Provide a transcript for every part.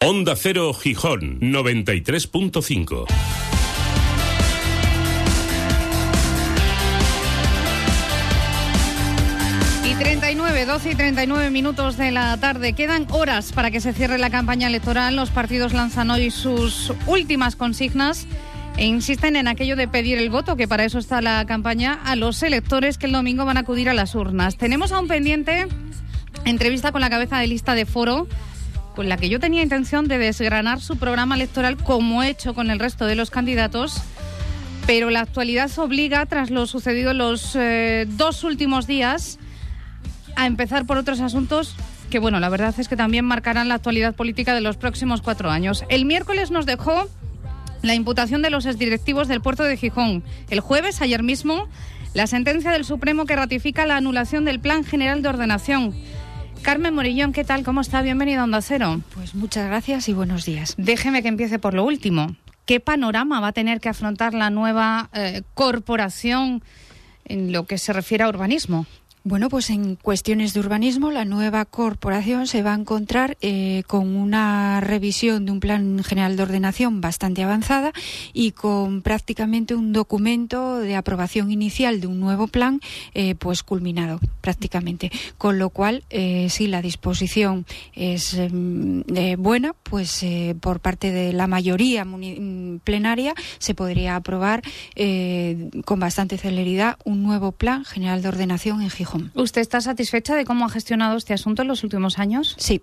Onda Cero Gijón 93.5. Y 39, 12 y 39 minutos de la tarde. Quedan horas para que se cierre la campaña electoral. Los partidos lanzan hoy sus últimas consignas e insisten en aquello de pedir el voto, que para eso está la campaña, a los electores que el domingo van a acudir a las urnas. Tenemos a un pendiente entrevista con la cabeza de lista de foro con la que yo tenía intención de desgranar su programa electoral como he hecho con el resto de los candidatos, pero la actualidad obliga, tras lo sucedido los eh, dos últimos días, a empezar por otros asuntos que, bueno, la verdad es que también marcarán la actualidad política de los próximos cuatro años. El miércoles nos dejó la imputación de los exdirectivos del puerto de Gijón. El jueves, ayer mismo, la sentencia del Supremo que ratifica la anulación del Plan General de Ordenación. Carmen Morillón, ¿qué tal? ¿Cómo está? Bienvenido a Onda Cero. Pues muchas gracias y buenos días. Déjeme que empiece por lo último. ¿Qué panorama va a tener que afrontar la nueva eh, corporación en lo que se refiere a urbanismo? Bueno, pues en cuestiones de urbanismo, la nueva corporación se va a encontrar eh, con una revisión de un plan general de ordenación bastante avanzada y con prácticamente un documento de aprobación inicial de un nuevo plan, eh, pues culminado prácticamente. Con lo cual, eh, si la disposición es em, buena, pues por parte de la mayoría mm, plenaria se podría aprobar con bastante celeridad un nuevo plan general de ordenación en Gijón. ¿Usted está satisfecha de cómo ha gestionado este asunto en los últimos años? Sí,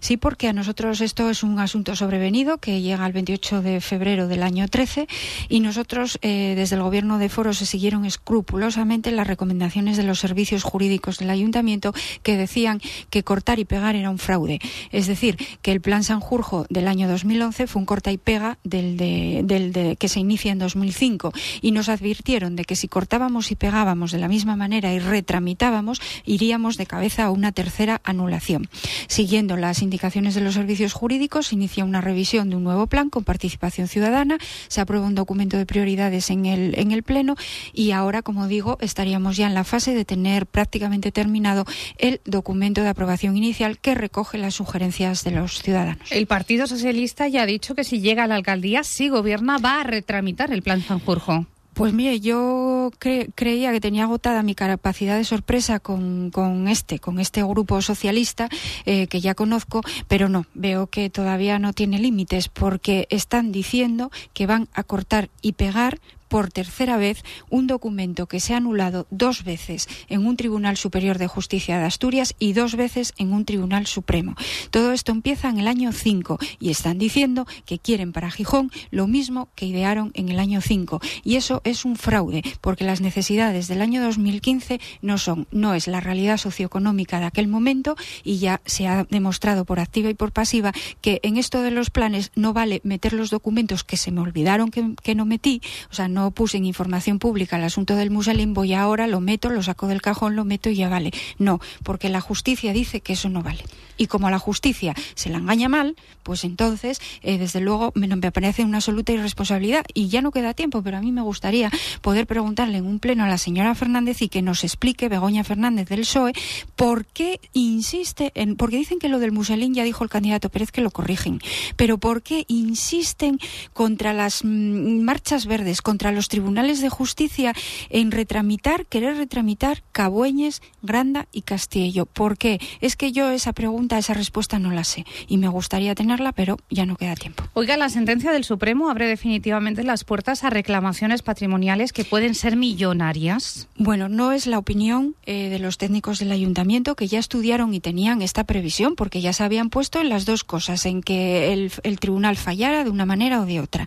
Sí, porque a nosotros esto es un asunto sobrevenido que llega el 28 de febrero del año 13 y nosotros eh, desde el Gobierno de Foro se siguieron escrupulosamente las recomendaciones de los servicios jurídicos del Ayuntamiento que decían que cortar y pegar era un fraude. Es decir, que el Plan Sanjurjo del año 2011 fue un corta y pega del, del que se inicia en 2005 y nos advirtieron de que si cortábamos y pegábamos de la misma manera y retramitábamos, iríamos de cabeza a una tercera anulación. Siguiendo las indicaciones de los servicios jurídicos, se inicia una revisión de un nuevo plan con participación ciudadana, se aprueba un documento de prioridades en el, en el Pleno y ahora, como digo, estaríamos ya en la fase de tener prácticamente terminado el documento de aprobación inicial que recoge las sugerencias de los ciudadanos. El Partido Socialista ya ha dicho que si llega a la alcaldía, si gobierna, va a retramitar el plan Sanjurjo. Pues mire, yo creía que tenía agotada mi capacidad de sorpresa con, este, con este grupo socialista eh, que ya conozco, pero no, veo que todavía no tiene límites porque están diciendo que van a cortar y pegar por tercera vez un documento que se ha anulado dos veces en un Tribunal Superior de Justicia de Asturias y dos veces en un Tribunal Supremo. Todo esto empieza en el año 5 y están diciendo que quieren para Gijón lo mismo que idearon en el año 5 y eso es un fraude porque las necesidades del año 2015 no son no es la realidad socioeconómica de aquel momento y ya se ha demostrado por activa y por pasiva que en esto de los planes no vale meter los documentos que se me olvidaron que, que no metí, o sea, no puse en información pública el asunto del Muselín, voy ahora, lo meto, lo saco del cajón, lo meto y ya vale. No, porque la justicia dice que eso no vale. Y como a la justicia se la engaña mal, pues entonces, eh, desde luego, me, me parece una absoluta irresponsabilidad. Y ya no queda tiempo, pero a mí me gustaría poder preguntarle en un pleno a la señora Fernández y que nos explique, Begoña Fernández del PSOE, por qué insiste en. Porque dicen que lo del Muselín ya dijo el candidato Pérez que lo corrigen. Pero por qué insisten contra las mm, marchas verdes, contra los tribunales de justicia en retramitar, querer retramitar Cabueñes, Granda y Castillo. ¿Por qué? Es que yo esa pregunta, esa respuesta no la sé y me gustaría tenerla, pero ya no queda tiempo. Oiga, la sentencia del Supremo abre definitivamente las puertas a reclamaciones patrimoniales que pueden ser millonarias. Bueno, no es la opinión eh, de los técnicos del ayuntamiento que ya estudiaron y tenían esta previsión porque ya se habían puesto en las dos cosas, en que el, el tribunal fallara de una manera o de otra.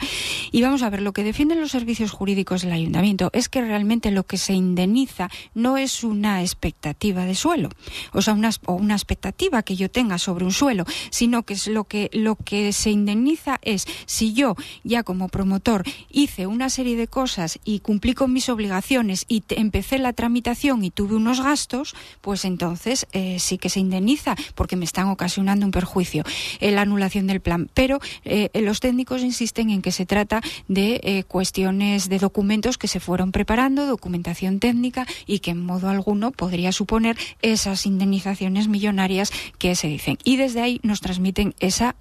Y vamos a ver, lo que defienden los servicios jurídicos del ayuntamiento es que realmente lo que se indemniza no es una expectativa de suelo, o sea, una, o una expectativa que yo tenga sobre un suelo, sino que es lo que lo que se indemniza es si yo ya como promotor hice una serie de cosas y cumplí con mis obligaciones y empecé la tramitación y tuve unos gastos, pues entonces eh, sí que se indemniza porque me están ocasionando un perjuicio eh, la anulación del plan. Pero eh, los técnicos insisten en que se trata de cuestiones de documentos que se fueron preparando, documentación técnica y que en modo alguno podría suponer esas indemnizaciones millonarias que se dicen. Y desde ahí nos transmiten esa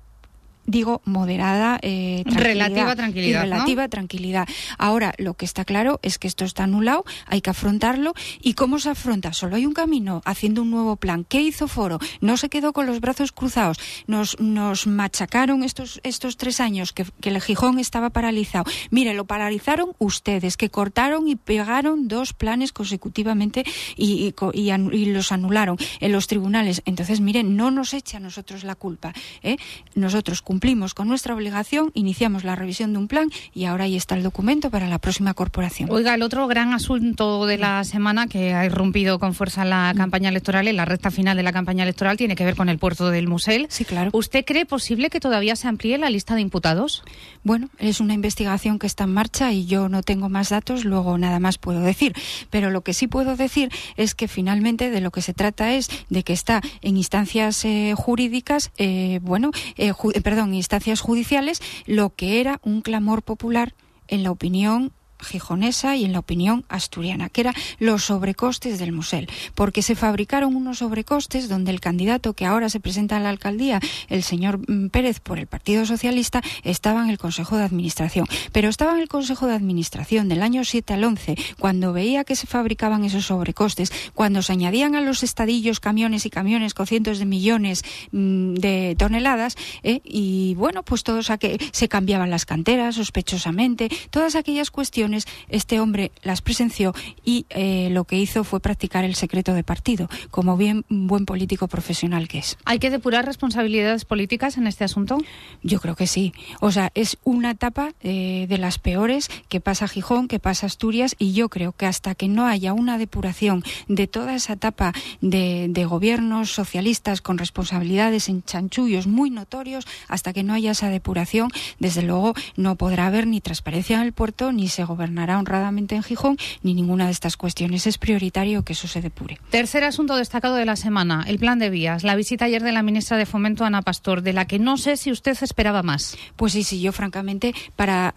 digo moderada eh, relativa tranquilidad. relativa tranquilidad. Ahora, lo que está claro es que esto está anulado, hay que afrontarlo. ¿Y cómo se afronta? Solo hay un camino, haciendo un nuevo plan. ¿Qué hizo Foro? No se quedó con los brazos cruzados. Nos, nos machacaron estos, estos tres años que, que el Gijón estaba paralizado. Mire, lo paralizaron ustedes, que cortaron y pegaron dos planes consecutivamente y, y, y, los anularon en los tribunales. Entonces, miren, no nos echa a nosotros la culpa. ¿eh? Nosotros cumplimos con nuestra obligación, iniciamos la revisión de un plan y ahora ahí está el documento para la próxima corporación. Oiga, el otro gran asunto de la semana que ha irrumpido con fuerza la mm. campaña electoral, en la recta final de la campaña electoral, tiene que ver con el puerto del Musel. Sí, claro. ¿Usted cree posible que todavía se amplíe la lista de imputados? Bueno, es una investigación que está en marcha y yo no tengo más datos, luego nada más puedo decir. Pero lo que sí puedo decir es que finalmente de lo que se trata es de que está en instancias eh, jurídicas, eh, bueno, eh, perdón, en instancias judiciales lo que era un clamor popular en la opinión gijonesa y en la opinión asturiana, que eran los sobrecostes del Musel, porque se fabricaron unos sobrecostes donde el candidato que ahora se presenta a la alcaldía, el señor mm, Pérez por el Partido Socialista, estaba en el Consejo de Administración. Pero estaba en el Consejo de Administración del año 7 al 11, cuando veía que se fabricaban esos sobrecostes, cuando se añadían a los estadillos camiones y camiones con cientos de millones mm, de toneladas, eh, y bueno, pues todos que se cambiaban las canteras sospechosamente, todas aquellas cuestiones este hombre las presenció y eh, lo que hizo fue practicar el secreto de partido, como bien buen político profesional que es. ¿Hay que depurar responsabilidades políticas en este asunto? Yo creo que sí. O sea, es una etapa eh, de las peores que pasa Gijón, que pasa Asturias, y yo creo que hasta que no haya una depuración de toda esa etapa de, de gobiernos socialistas con responsabilidades en chanchullos muy notorios, hasta que no haya esa depuración, desde luego no podrá haber ni transparencia en el puerto ni se gobernará honradamente en Gijón, ni ninguna de estas cuestiones. Es prioritario que eso se depure. Tercer asunto destacado de la semana, el plan de vías. La visita ayer de la ministra de Fomento, Ana Pastor, de la que no sé si usted esperaba más. Pues sí, sí, yo francamente, para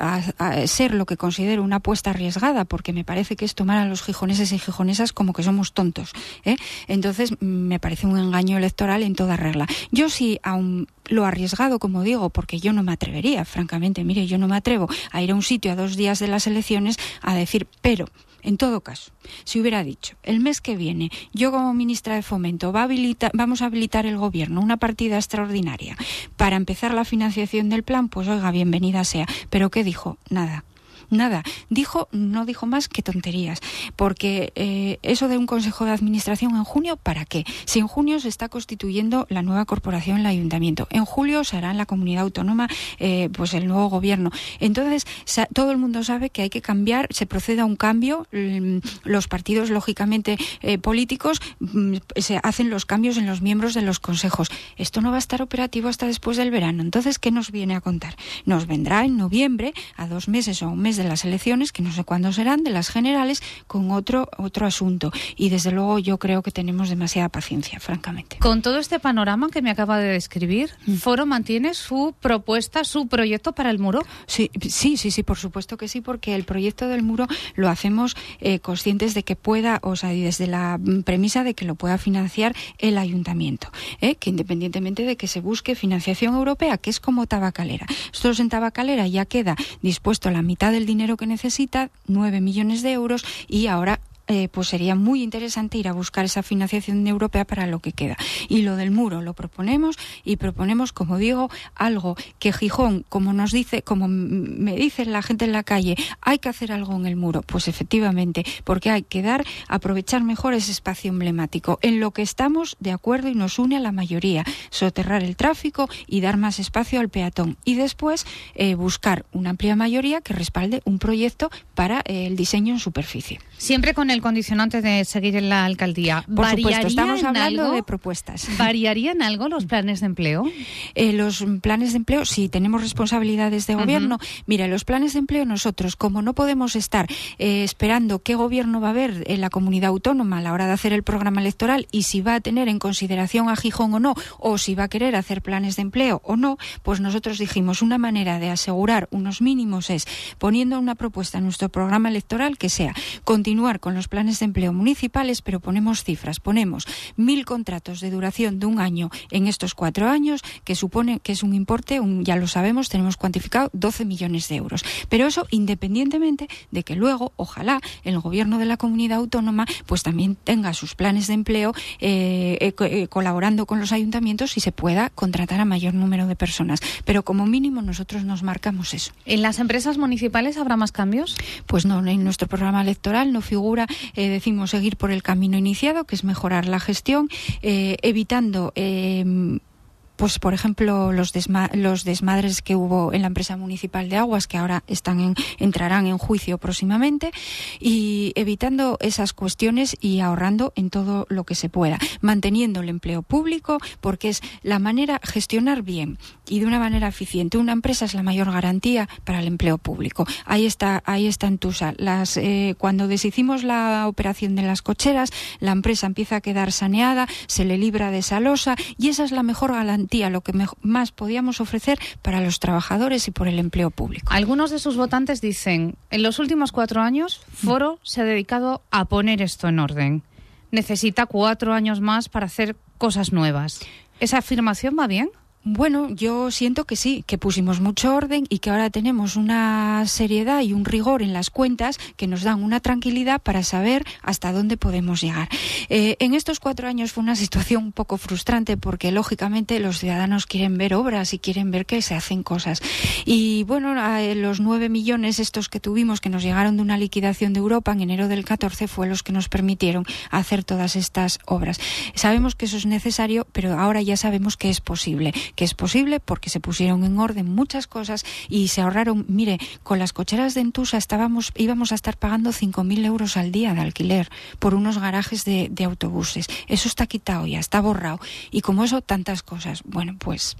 ser lo que considero una apuesta arriesgada, porque me parece que es tomar a los gijoneses y gijonesas como que somos tontos. ¿eh? Entonces, me parece un engaño electoral en toda regla. Yo sí, aún lo arriesgado, como digo, porque yo no me atrevería, francamente, mire, yo no me atrevo a ir a un sitio a dos días de las elecciones a decir, pero en todo caso, si hubiera dicho, el mes que viene, yo como ministra de Fomento va vamos a habilitar el gobierno una partida extraordinaria para empezar la financiación del plan, pues oiga, bienvenida sea. Pero ¿qué dijo? Nada nada. Dijo, no dijo más que tonterías, porque eh, eso de un consejo de administración en junio, ¿para qué? Si en junio se está constituyendo la nueva corporación, el ayuntamiento, en julio se hará en la comunidad autónoma eh, pues el nuevo gobierno. Entonces, todo el mundo sabe que hay que cambiar, se procede a un cambio, mm, los partidos, lógicamente, eh, políticos, mm, se hacen los cambios en los miembros de los consejos. Esto no va a estar operativo hasta después del verano. Entonces, ¿qué nos viene a contar? Nos vendrá en noviembre, a dos meses o un mes de las elecciones, que no sé cuándo serán, de las generales, con otro, otro asunto. Y desde luego yo creo que tenemos demasiada paciencia, francamente. Con todo este panorama que me acaba de describir, mm. ¿Foro mantiene su propuesta, su proyecto para el muro? Sí, sí, sí, sí, por supuesto que sí, porque el proyecto del muro lo hacemos eh, conscientes de que pueda, o sea, desde la premisa de que lo pueda financiar el ayuntamiento, ¿eh? que independientemente de que se busque financiación europea, que es como tabacalera. Nosotros en tabacalera ya queda dispuesto la mitad del dinero que necesita, 9 millones de euros, y ahora eh, pues sería muy interesante ir a buscar esa financiación europea para lo que queda. Y lo del muro lo proponemos y proponemos, como digo, algo que Gijón, como nos dice, como me dice la gente en la calle, hay que hacer algo en el muro. Pues efectivamente, porque hay que dar, aprovechar mejor ese espacio emblemático. En lo que estamos de acuerdo y nos une a la mayoría, soterrar el tráfico y dar más espacio al peatón. Y después eh, buscar una amplia mayoría que respalde un proyecto para eh, el diseño en superficie. Siempre con el condicionante de seguir en la alcaldía. Por supuesto, estamos hablando de propuestas. ¿Variarían algo los planes de empleo? Eh, los planes de empleo, si tenemos responsabilidades de gobierno. Mira, los planes de empleo nosotros, como no podemos estar eh, esperando qué gobierno va a haber en la comunidad autónoma a la hora de hacer el programa electoral y si va a tener en consideración a Gijón o no, o si va a querer hacer planes de empleo o no, pues nosotros dijimos una manera de asegurar unos mínimos es poniendo una propuesta en nuestro programa electoral que sea continuar con los planes de empleo municipales, pero ponemos cifras, ponemos mil contratos de duración de un año en estos cuatro años, que supone que es un importe, un, ya lo sabemos, tenemos cuantificado 12 millones de euros. Pero eso independientemente de que luego, ojalá, el gobierno de la comunidad autónoma pues también tenga sus planes de empleo eh, eh, eh, colaborando con los ayuntamientos y se pueda contratar a mayor número de personas. Pero como mínimo nosotros nos marcamos eso. ¿En las empresas municipales habrá más cambios? Pues no, en nuestro programa electoral no figura, decimos, seguir por el camino iniciado, que es mejorar la gestión, evitando pues por ejemplo los, los desmadres que hubo en la empresa municipal de aguas que ahora están en, entrarán en juicio próximamente y evitando esas cuestiones y ahorrando en todo lo que se pueda manteniendo el empleo público porque es la manera gestionar bien y de una manera eficiente. Una empresa es la mayor garantía para el empleo público. Ahí está ahí está en Tusa. Las eh, cuando deshicimos la operación de las cocheras la empresa empieza a quedar saneada se le libra de esa losa y esa es la mejor garantía lo que más podíamos ofrecer para los trabajadores y por el empleo público. Algunos de sus votantes dicen, en los últimos cuatro años, Foro se ha dedicado a poner esto en orden. Necesita cuatro años más para hacer cosas nuevas. ¿Esa afirmación va bien? Bueno, yo siento que sí, que pusimos mucho orden y que ahora tenemos una seriedad y un rigor en las cuentas que nos dan una tranquilidad para saber hasta dónde podemos llegar. Eh, en estos cuatro años fue una situación un poco frustrante porque lógicamente los ciudadanos quieren ver obras y quieren ver que se hacen cosas. Y bueno, los nueve millones estos que tuvimos que nos llegaron de una liquidación de Europa en enero del 14 fue los que nos permitieron hacer todas estas obras. Sabemos que eso es necesario, pero ahora ya sabemos que es posible que es posible porque se pusieron en orden muchas cosas y se ahorraron, mire, con las cocheras de Entusa estábamos, íbamos a estar pagando 5.000 euros al día de alquiler por unos garajes de, autobuses. Eso está quitado ya, está borrado. Y como eso, tantas cosas. Bueno, pues...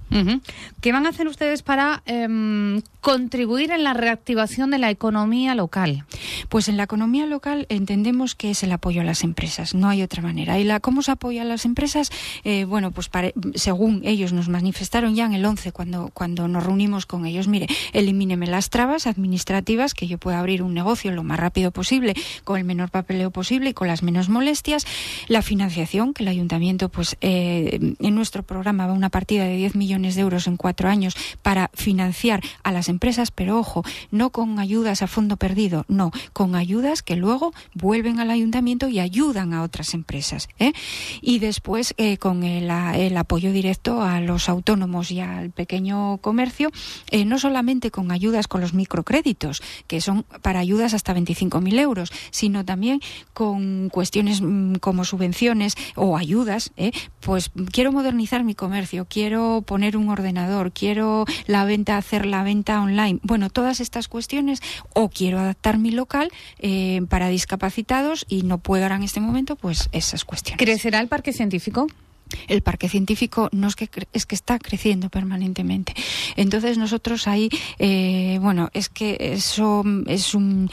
¿Qué van a hacer ustedes para em, contribuir en la reactivación de la economía local? Pues en la economía local entendemos que es el apoyo a las empresas, no hay otra manera. ¿Y la, cómo se apoya a las empresas? Eh, bueno, pues según ellos nos manifestaron, manifestaron ya en el 11 cuando, cuando nos reunimos con ellos. Mire, elimíneme las trabas administrativas, que yo pueda abrir un negocio lo más rápido posible, con el menor papeleo posible y con las menos molestias. La financiación, que el ayuntamiento, pues eh, en nuestro programa va una partida de 10 millones de euros en cuatro años para financiar a las empresas, pero ojo, no con ayudas a fondo perdido, no, con ayudas que luego vuelven al ayuntamiento y ayudan a otras empresas. ¿eh? Y después eh, con el, el apoyo directo a los autónomos autónomos y al pequeño comercio, eh, no solamente con ayudas con los microcréditos, que son para ayudas hasta 25.000 euros, sino también con cuestiones mm, como subvenciones o ayudas. Eh, pues quiero modernizar mi comercio, quiero poner un ordenador, quiero la venta, hacer la venta online. Bueno, todas estas cuestiones, o quiero adaptar mi local eh, para discapacitados y no puedo ahora en este momento, pues esas cuestiones. ¿Crecerá el parque científico? El parque científico no es que es que está creciendo permanentemente. Entonces nosotros ahí eh, bueno es que eso es un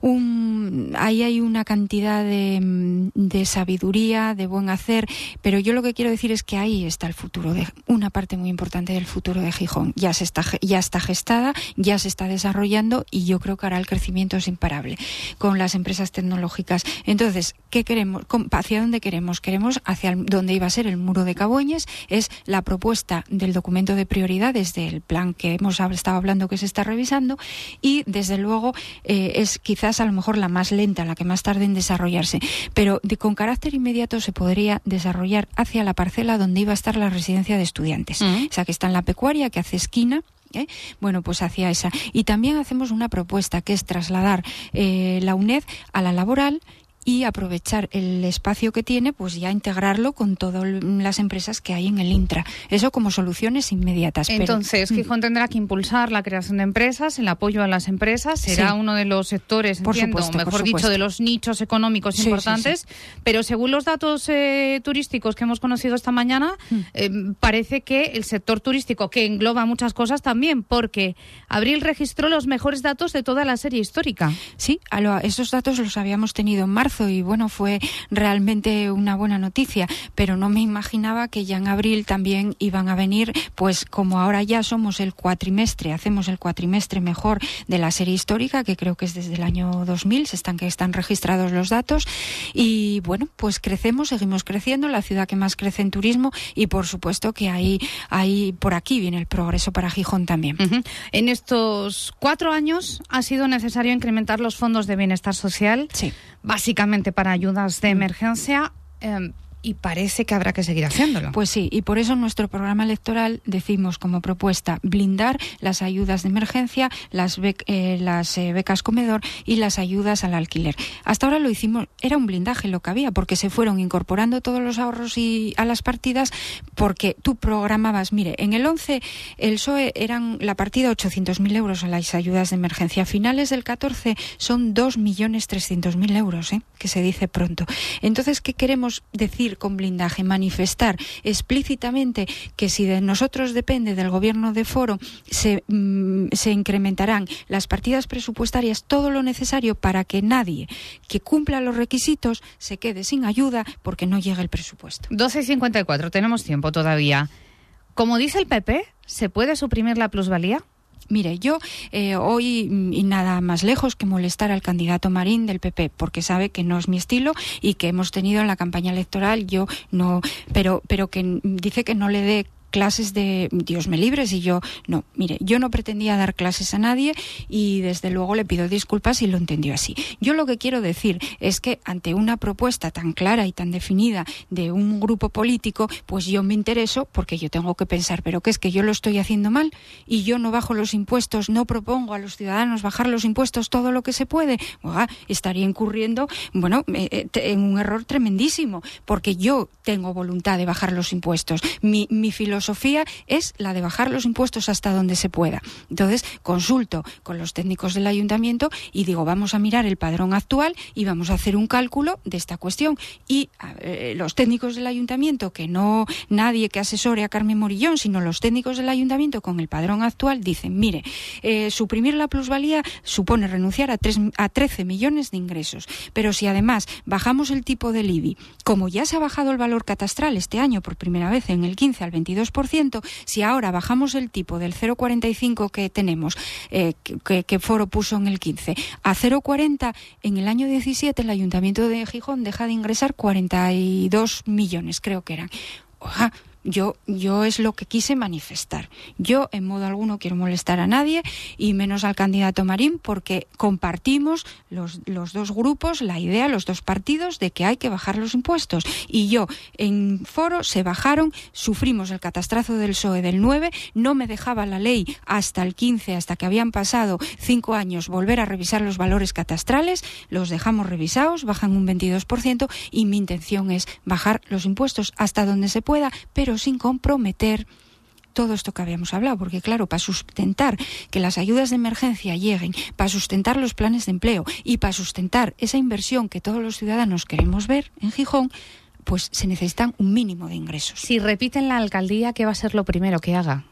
un, ahí hay una cantidad de, de, sabiduría, de buen hacer, pero yo lo que quiero decir es que ahí está el futuro, de, una parte muy importante del futuro de Gijón. Ya, se está, ya está gestada, ya se está desarrollando y yo creo que ahora el crecimiento es imparable con las empresas tecnológicas. Entonces, ¿qué queremos? ¿Hacia dónde queremos? Queremos hacia donde iba a ser el muro de Caboñes, es la propuesta del documento de prioridades del plan que hemos estado hablando que se está revisando y, desde luego, eh, es quizás a lo mejor la más lenta, la que más tarde en desarrollarse, pero de, con carácter inmediato se podría desarrollar hacia la parcela donde iba a estar la residencia de estudiantes. O sea, que está en la pecuaria, que hace esquina ¿Eh? Bueno, pues hacia esa. Y también hacemos una propuesta que es trasladar eh, la UNED a la laboral y aprovechar el espacio que tiene, pues ya integrarlo con todas las empresas que hay en el Intra. Eso como soluciones inmediatas. Entonces, mm. Gijón tendrá que impulsar la creación de empresas, el apoyo a las empresas, será uno de los sectores, por supuesto, mejor dicho, de los nichos económicos importantes, pero según los datos eh, turísticos que hemos conocido esta mañana, mm. eh, parece que el sector turístico, que engloba muchas cosas también, porque Abril registró los mejores datos de toda la serie histórica. Sí, esos datos los habíamos tenido en marzo marzo y bueno, fue realmente una buena noticia, pero no me imaginaba que ya en abril también iban a venir, pues como ahora ya somos el cuatrimestre, hacemos el cuatrimestre mejor de la serie histórica, que creo que es desde el año 2000, se están que están registrados los datos y bueno, pues crecemos, seguimos creciendo, la ciudad que más crece en turismo y por supuesto que ahí, ahí por aquí viene el progreso para Gijón también. En estos cuatro años ha sido necesario incrementar los fondos de bienestar social, sí. básicamente para ayudas de emergencia. Eh, y parece que habrá que seguir haciéndolo. Pues sí, y por eso en nuestro programa electoral decimos como propuesta blindar las ayudas de emergencia, las, eh, las eh, becas comedor y las ayudas al alquiler. Hasta ahora lo hicimos, era un blindaje lo que había, porque se fueron incorporando todos los ahorros y a las partidas, porque tú programabas, mire, en el 11 el PSOE eran la partida 800.000 euros a las ayudas de emergencia. A finales del 14 son 2.300.000 euros, ¿eh? que se dice pronto. Entonces, ¿qué queremos decir? Con blindaje, manifestar explícitamente que si de nosotros depende del gobierno de foro, se, mm, se incrementarán las partidas presupuestarias, todo lo necesario para que nadie que cumpla los requisitos se quede sin ayuda porque no llega el presupuesto. 12.54, tenemos tiempo todavía. Como dice el PP, ¿se puede suprimir la plusvalía? Mire, yo eh, hoy mm, y nada más lejos que molestar al candidato Marín del PP, porque sabe que no es mi estilo y que hemos tenido en la campaña electoral, yo no, pero, pero que dice que no le dé clases de Dios me libres y yo no, mire, yo no pretendía dar clases a nadie y desde luego le pido disculpas y lo entendió así. Yo lo que quiero decir es que ante una propuesta tan clara y tan definida de un grupo político, pues yo me intereso porque yo tengo que pensar, pero que es que yo lo estoy haciendo mal y yo no bajo los impuestos, no propongo a los ciudadanos bajar los impuestos todo lo que se puede, estaría incurriendo, bueno, eh, eh, en un error tremendísimo, porque yo tengo voluntad de bajar los impuestos. Mi, mi filosofía filosofía es la de bajar los impuestos hasta donde se pueda. Entonces, consulto con los técnicos del ayuntamiento y digo, vamos a mirar el padrón actual y vamos a hacer un cálculo de esta cuestión. Y eh, los técnicos del ayuntamiento, que no nadie que asesore a Carmen Morillón, sino los técnicos del ayuntamiento con el padrón actual, dicen, mire, eh, suprimir la plusvalía supone renunciar a, a 13 millones de ingresos. Pero si además bajamos el tipo del IBI, como ya se ha bajado el valor catastral este año por primera vez en el 15 al 22 si ahora bajamos el tipo del 0,45 que tenemos, eh, que, que, Foro puso en el 15, a 0,40, en el año 17 el Ayuntamiento de Gijón deja de ingresar 42 millones, creo que eran. Oja, yo, yo es lo que quise manifestar. Yo en modo alguno quiero molestar a nadie y menos al candidato Marín porque compartimos los, los dos grupos la idea, los dos partidos, de que hay que bajar los impuestos. Y yo en foro se bajaron, sufrimos el catastrazo del PSOE del 9, no me dejaba la ley hasta el 15, hasta que habían pasado cinco años, volver a revisar los valores catastrales, los dejamos revisados, bajan un 22% y mi intención es bajar los impuestos hasta donde se pueda, pero sin comprometer todo esto que habíamos hablado, porque claro, para sustentar que las ayudas de emergencia lleguen, para sustentar los planes de empleo y para sustentar esa inversión que todos los ciudadanos queremos ver en Gijón, pues se necesitan un mínimo de ingresos. Si repiten la alcaldía, ¿qué va a ser lo primero que haga?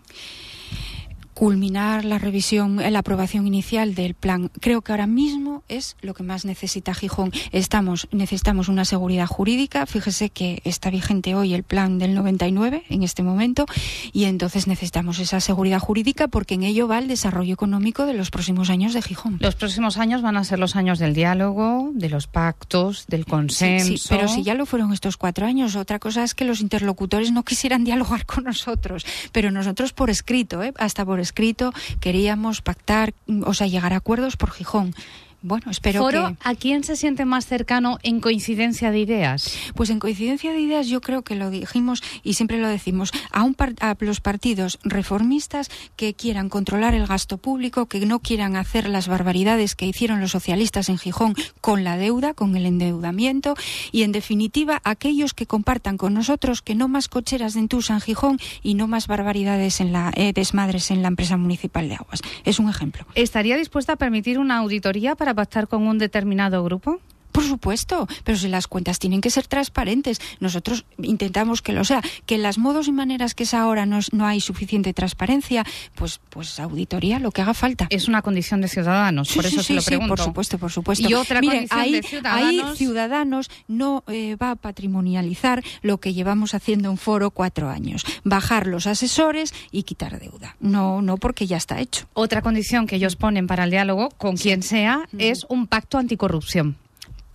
Culminar la revisión, la aprobación inicial del plan. Creo que ahora mismo es lo que más necesita Gijón. Estamos, necesitamos una seguridad jurídica. Fíjese que está vigente hoy el plan del 99 en este momento y entonces necesitamos esa seguridad jurídica porque en ello va el desarrollo económico de los próximos años de Gijón. Los próximos años van a ser los años del diálogo, de los pactos, del consenso. Sí, pero si ya lo fueron estos cuatro años, otra cosa es que los interlocutores no quisieran dialogar con nosotros, pero nosotros por escrito, ¿eh? hasta por escrito escrito, queríamos pactar, o sea, llegar a acuerdos por Gijón. Bueno, espero Foro, ¿A quién se siente más cercano en coincidencia de ideas? Pues en coincidencia de ideas yo creo que lo dijimos y siempre lo decimos a, un a los partidos reformistas que quieran controlar el gasto público, que no quieran hacer las barbaridades que hicieron los socialistas en Gijón con la deuda, con el endeudamiento y en definitiva aquellos que compartan con nosotros que no más cocheras de Entusa en Gijón y no más barbaridades en la eh, desmadres en la empresa municipal de aguas. Es un ejemplo. ¿Estaría dispuesta a permitir una auditoría para pactar con un determinado grupo? Por supuesto, pero si las cuentas tienen que ser transparentes, nosotros intentamos que lo sea. Que en las modos y maneras que es ahora no, no hay suficiente transparencia, pues, pues auditoría, lo que haga falta. Es una condición de ciudadanos, Sí, por eso sí, se lo sí, pregunto. por supuesto, por supuesto. Y otra condición ahí, de ciudadanos- ahí Ciudadanos no eh, va a patrimonializar lo que llevamos haciendo en foro cuatro años. Bajar los asesores y quitar deuda. No, no, porque ya está hecho. Otra condición que ellos ponen para el diálogo con quien sea es un pacto anticorrupción.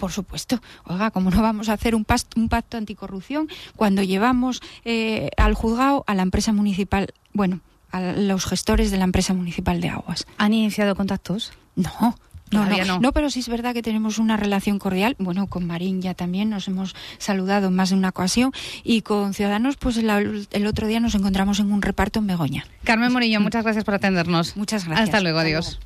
Por supuesto. Oiga, ¿cómo no vamos a hacer un, pacto anticorrupción cuando llevamos eh, al juzgado a la empresa municipal, bueno, a los gestores de la empresa municipal de aguas? ¿Han iniciado contactos? No. No, Todavía no, no. no, pero sí es verdad que tenemos una relación cordial. Bueno, con Marín ya también nos hemos saludado en más de una ocasión y con Ciudadanos, pues el, el otro día nos encontramos en un reparto en Begoña. Carmen Morillo, muchas gracias por atendernos. Muchas gracias. Hasta luego, Hasta adiós. luego.